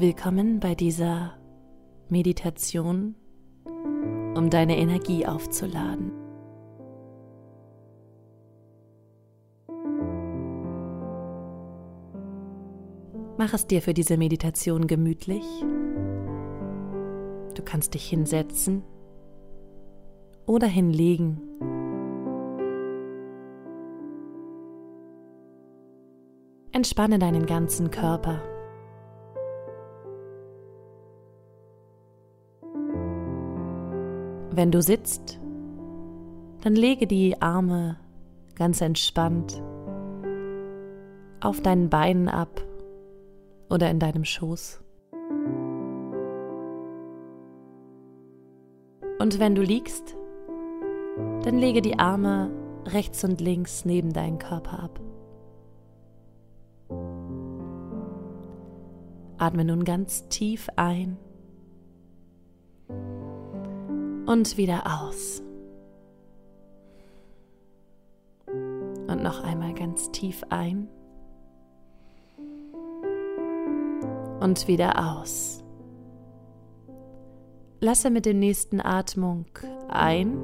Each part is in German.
Willkommen bei dieser Meditation, um deine Energie aufzuladen. Mach es dir für diese Meditation gemütlich. Du kannst dich hinsetzen oder hinlegen. Entspanne deinen ganzen Körper. Wenn du sitzt, dann lege die Arme ganz entspannt auf deinen Beinen ab oder in deinem Schoß. Und wenn du liegst, dann lege die Arme rechts und links neben deinen Körper ab. Atme nun ganz tief ein und wieder aus. Und noch einmal ganz tief ein und wieder aus. Lasse mit der nächsten Atmung ein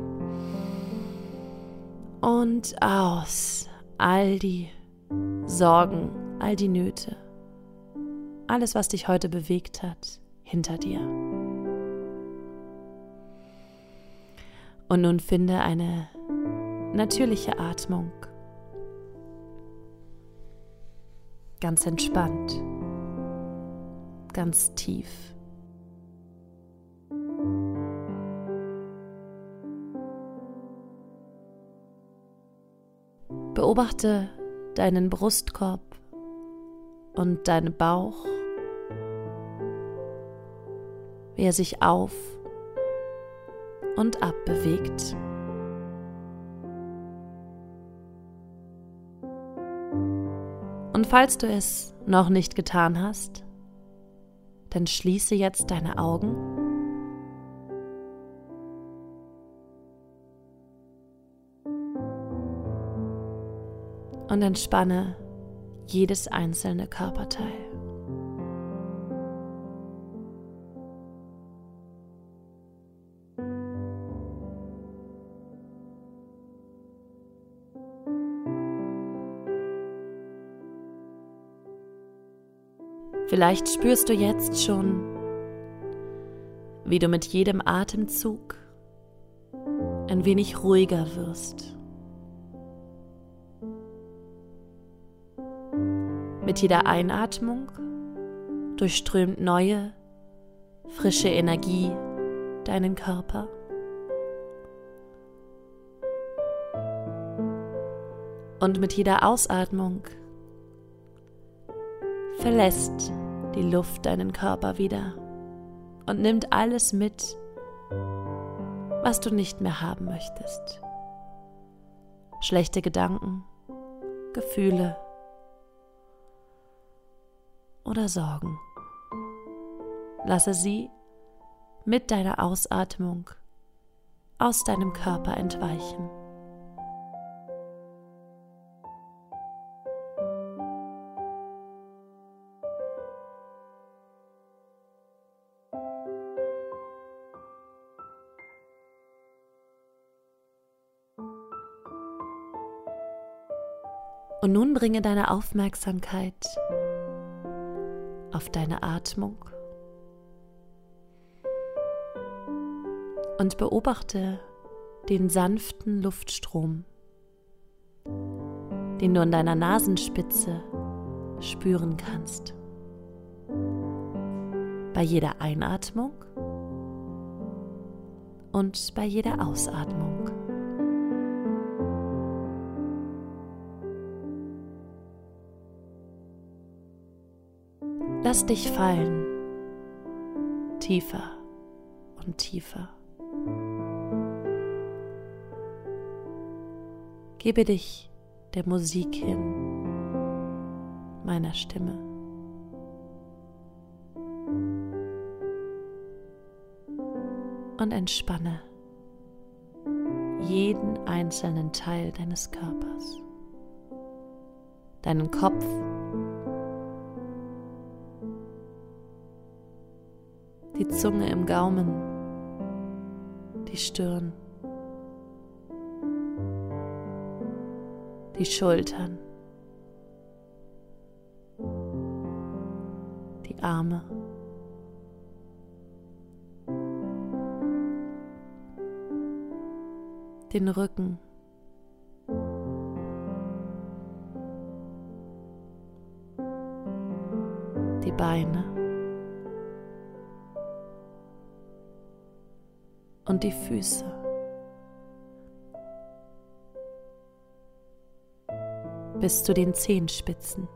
und aus all die Sorgen, all die Nöte, alles, was dich heute bewegt hat, hinter dir. Und nun finde eine natürliche Atmung. Ganz entspannt, ganz tief. Beobachte deinen Brustkorb und deinen Bauch, wie er sich auf und ab bewegt. Und falls du es noch nicht getan hast, dann schließe jetzt deine Augen. Und entspanne jedes einzelne Körperteil. Vielleicht spürst du jetzt schon, wie du mit jedem Atemzug ein wenig ruhiger wirst. Mit jeder Einatmung durchströmt neue, frische Energie deinen Körper. Und mit jeder Ausatmung verlässt die Luft deinen Körper wieder und nimmt alles mit, was du nicht mehr haben möchtest. Schlechte Gedanken, Gefühle oder Sorgen. Lasse sie mit deiner Ausatmung aus deinem Körper entweichen. Und nun bringe deine Aufmerksamkeit auf deine Atmung und beobachte den sanften Luftstrom, den du an deiner Nasenspitze spüren kannst. Bei jeder Einatmung und bei jeder Ausatmung. Lass dich fallen, tiefer und tiefer. Gebe dich der Musik hin, meiner Stimme. Und entspanne jeden einzelnen Teil deines Körpers, deinen Kopf, die Zunge im Gaumen, die Stirn, die Schultern, die Arme. Den Rücken. Die Beine. Und die Füße. bis zu den Zehenspitzen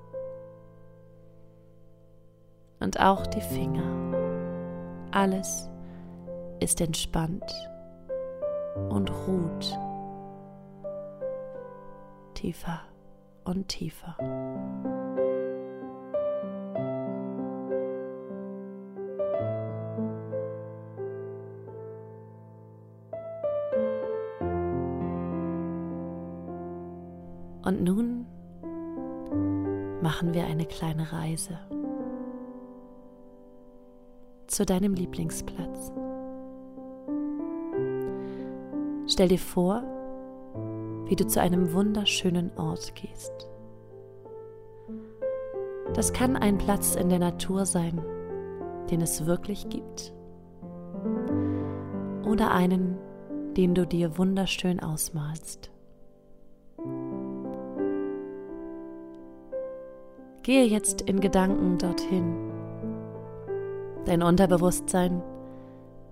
und auch die Finger. Alles ist entspannt und ruht tiefer und tiefer. Kleine Reise zu deinem Lieblingsplatz. Stell dir vor, wie du zu einem wunderschönen Ort gehst. Das kann ein Platz in der Natur sein, den es wirklich gibt. Oder einen, den du dir wunderschön ausmalst. Gehe jetzt in Gedanken dorthin. Dein Unterbewusstsein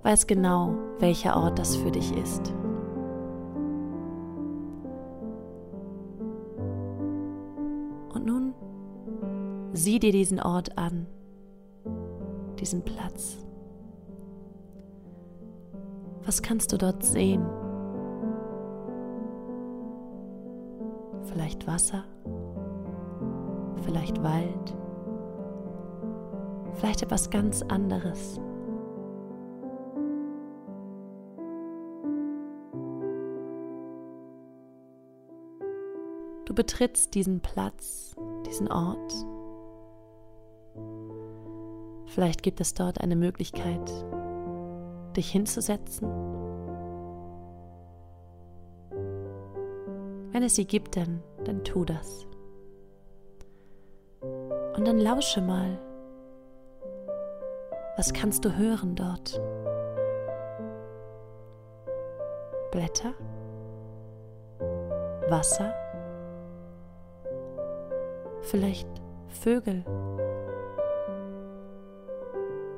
weiß genau, welcher Ort das für dich ist. Und nun sieh dir diesen Ort an, diesen Platz. Was kannst du dort sehen? Vielleicht Wasser? Vielleicht Wald, vielleicht etwas ganz anderes. Du betrittst diesen Platz, diesen Ort. Vielleicht gibt es dort eine Möglichkeit, dich hinzusetzen. Wenn es sie gibt, dann, dann tu das. Und dann lausche mal. Was kannst du hören dort? Blätter? Wasser? Vielleicht Vögel?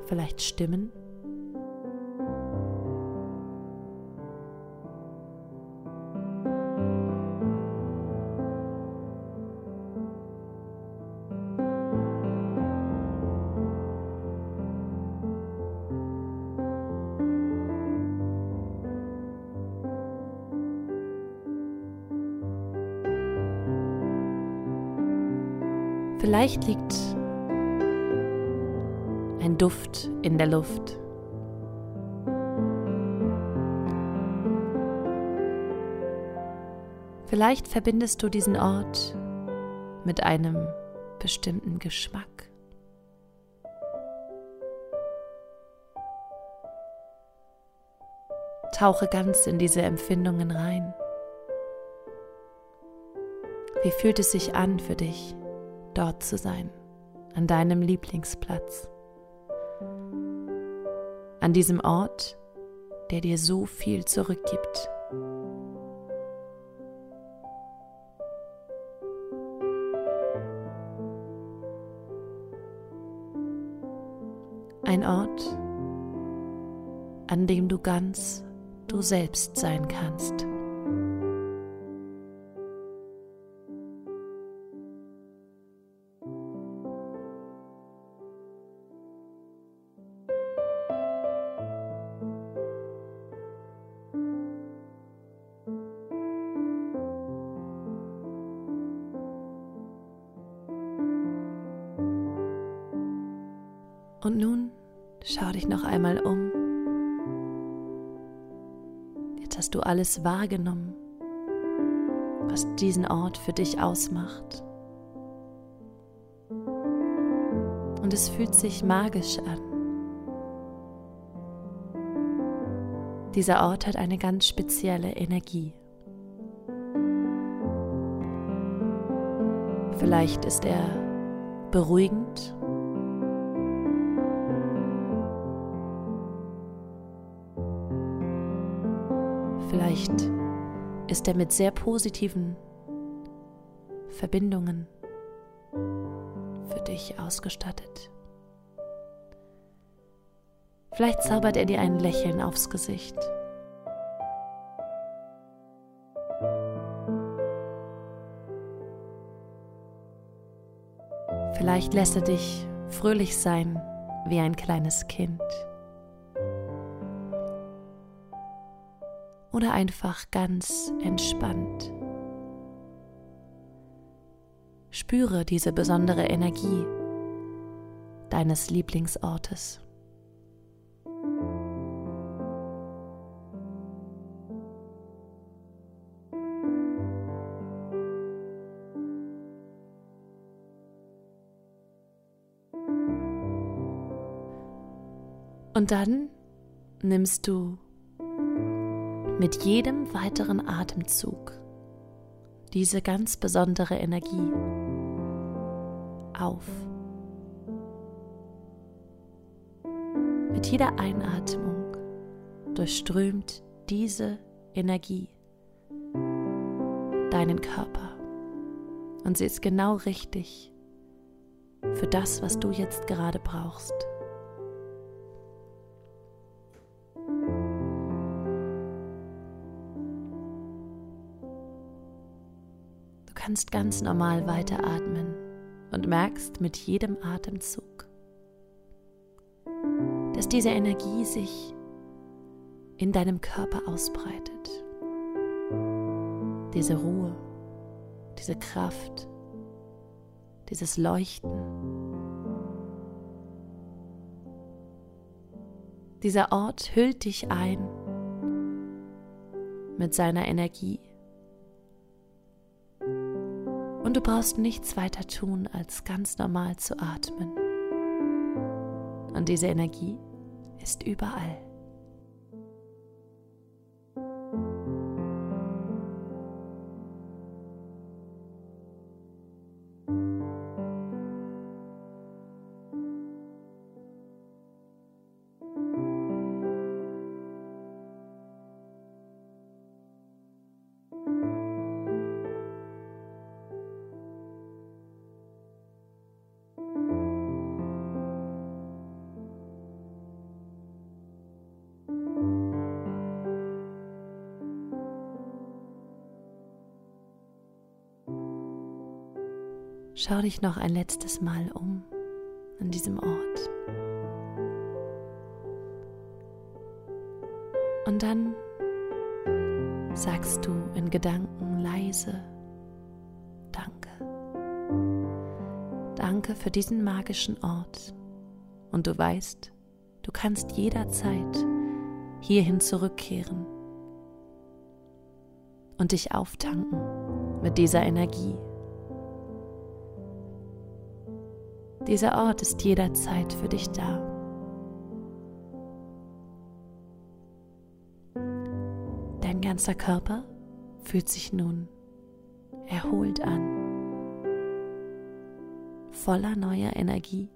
Vielleicht Stimmen? Vielleicht liegt ein Duft in der Luft. Vielleicht verbindest du diesen Ort mit einem bestimmten Geschmack. Tauche ganz in diese Empfindungen rein. Wie fühlt es sich an für dich? Dort zu sein, an deinem Lieblingsplatz, an diesem Ort, der dir so viel zurückgibt. Ein Ort, an dem du ganz du selbst sein kannst. Alles wahrgenommen, was diesen Ort für dich ausmacht. Und es fühlt sich magisch an. Dieser Ort hat eine ganz spezielle Energie. Vielleicht ist er beruhigend. Ist er mit sehr positiven Verbindungen für dich ausgestattet. Vielleicht zaubert er dir ein Lächeln aufs Gesicht. Vielleicht lässt er dich fröhlich sein wie ein kleines Kind. Oder einfach ganz entspannt. Spüre diese besondere Energie deines Lieblingsortes. Und dann nimmst du mit jedem weiteren Atemzug diese ganz besondere Energie auf. Mit jeder Einatmung durchströmt diese Energie deinen Körper und sie ist genau richtig für das, was du jetzt gerade brauchst. Kannst ganz normal weiteratmen und merkst mit jedem Atemzug, dass diese Energie sich in deinem Körper ausbreitet. Diese Ruhe, diese Kraft, dieses Leuchten. Dieser Ort hüllt dich ein mit seiner Energie und du brauchst nichts weiter tun, als ganz normal zu atmen. Und diese Energie ist überall. Schau dich noch ein letztes Mal um an diesem Ort. Und dann sagst du in Gedanken leise Danke. Danke für diesen magischen Ort. Und du weißt, du kannst jederzeit hierhin zurückkehren und dich auftanken mit dieser Energie Dieser Ort ist jederzeit für dich da. Dein ganzer Körper fühlt sich nun erholt an, voller neuer Energie.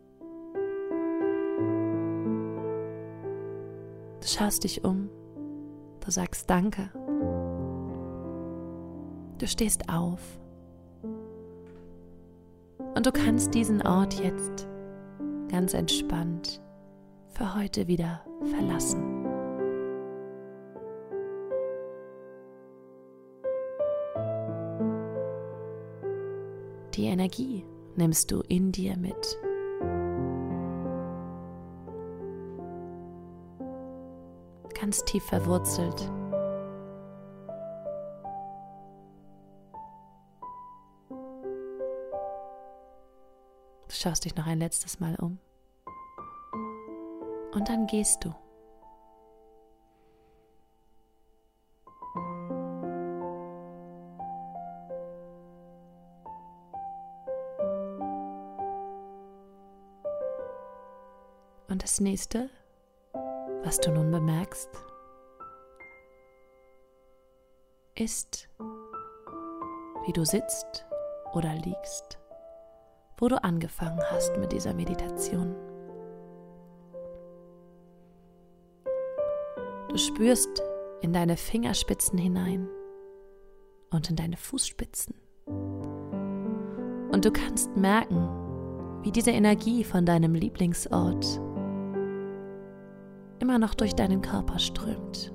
Du schaust dich um, du sagst Danke, du stehst auf und du kannst diesen Ort jetzt ganz entspannt für heute wieder verlassen. Die Energie nimmst du in dir mit. Ganz tief verwurzelt schaust dich noch ein letztes Mal um. Und dann gehst du. Und das nächste, was du nun bemerkst, ist, wie du sitzt oder liegst, wo du angefangen hast mit dieser Meditation. Du spürst in deine Fingerspitzen hinein und in deine Fußspitzen. Und du kannst merken, wie diese Energie von deinem Lieblingsort immer noch durch deinen Körper strömt.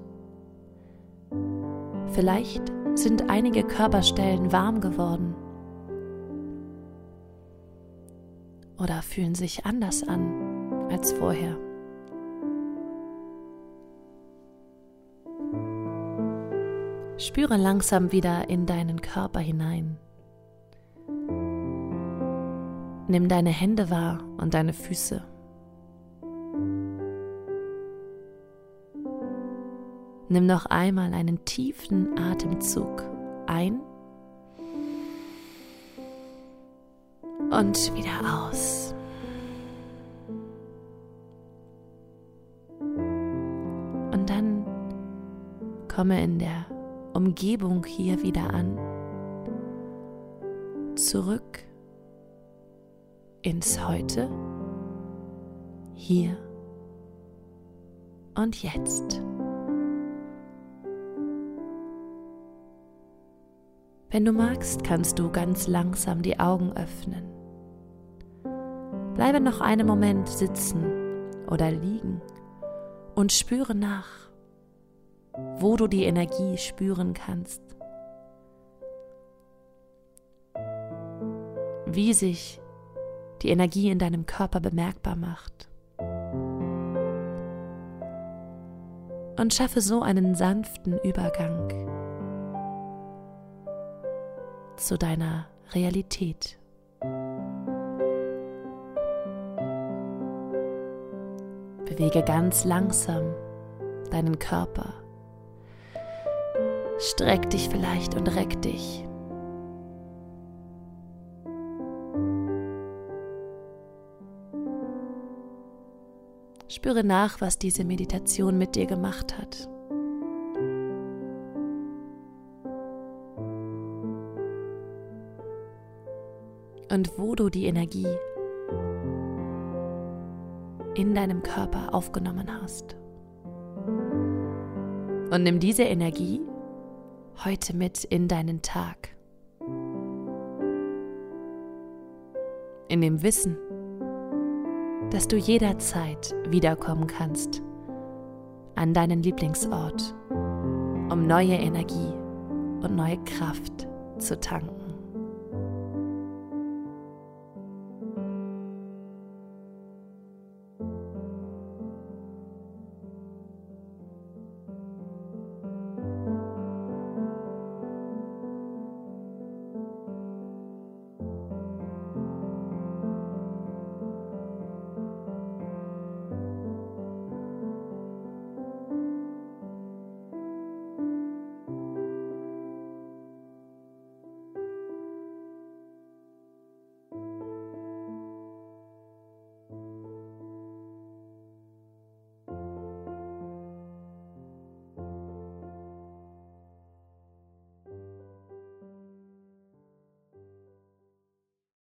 Vielleicht sind einige Körperstellen warm geworden oder fühlen sich anders an als vorher. Spüre langsam wieder in deinen Körper hinein. Nimm deine Hände wahr und deine Füße. Nimm noch einmal einen tiefen Atemzug ein und wieder aus. Und dann komme in der Umgebung hier wieder an, zurück ins Heute, hier und jetzt. Wenn du magst, kannst du ganz langsam die Augen öffnen. Bleibe noch einen Moment sitzen oder liegen und spüre nach, wo du die Energie spüren kannst. Wie sich die Energie in deinem Körper bemerkbar macht. Und schaffe so einen sanften Übergang zu deiner Realität. Bewege ganz langsam deinen Körper. Streck dich vielleicht und reck dich. Spüre nach, was diese Meditation mit dir gemacht hat. und wo du die Energie in deinem Körper aufgenommen hast. Und nimm diese Energie heute mit in deinen Tag. In dem Wissen, dass du jederzeit wiederkommen kannst an deinen Lieblingsort, um neue Energie und neue Kraft zu tanken.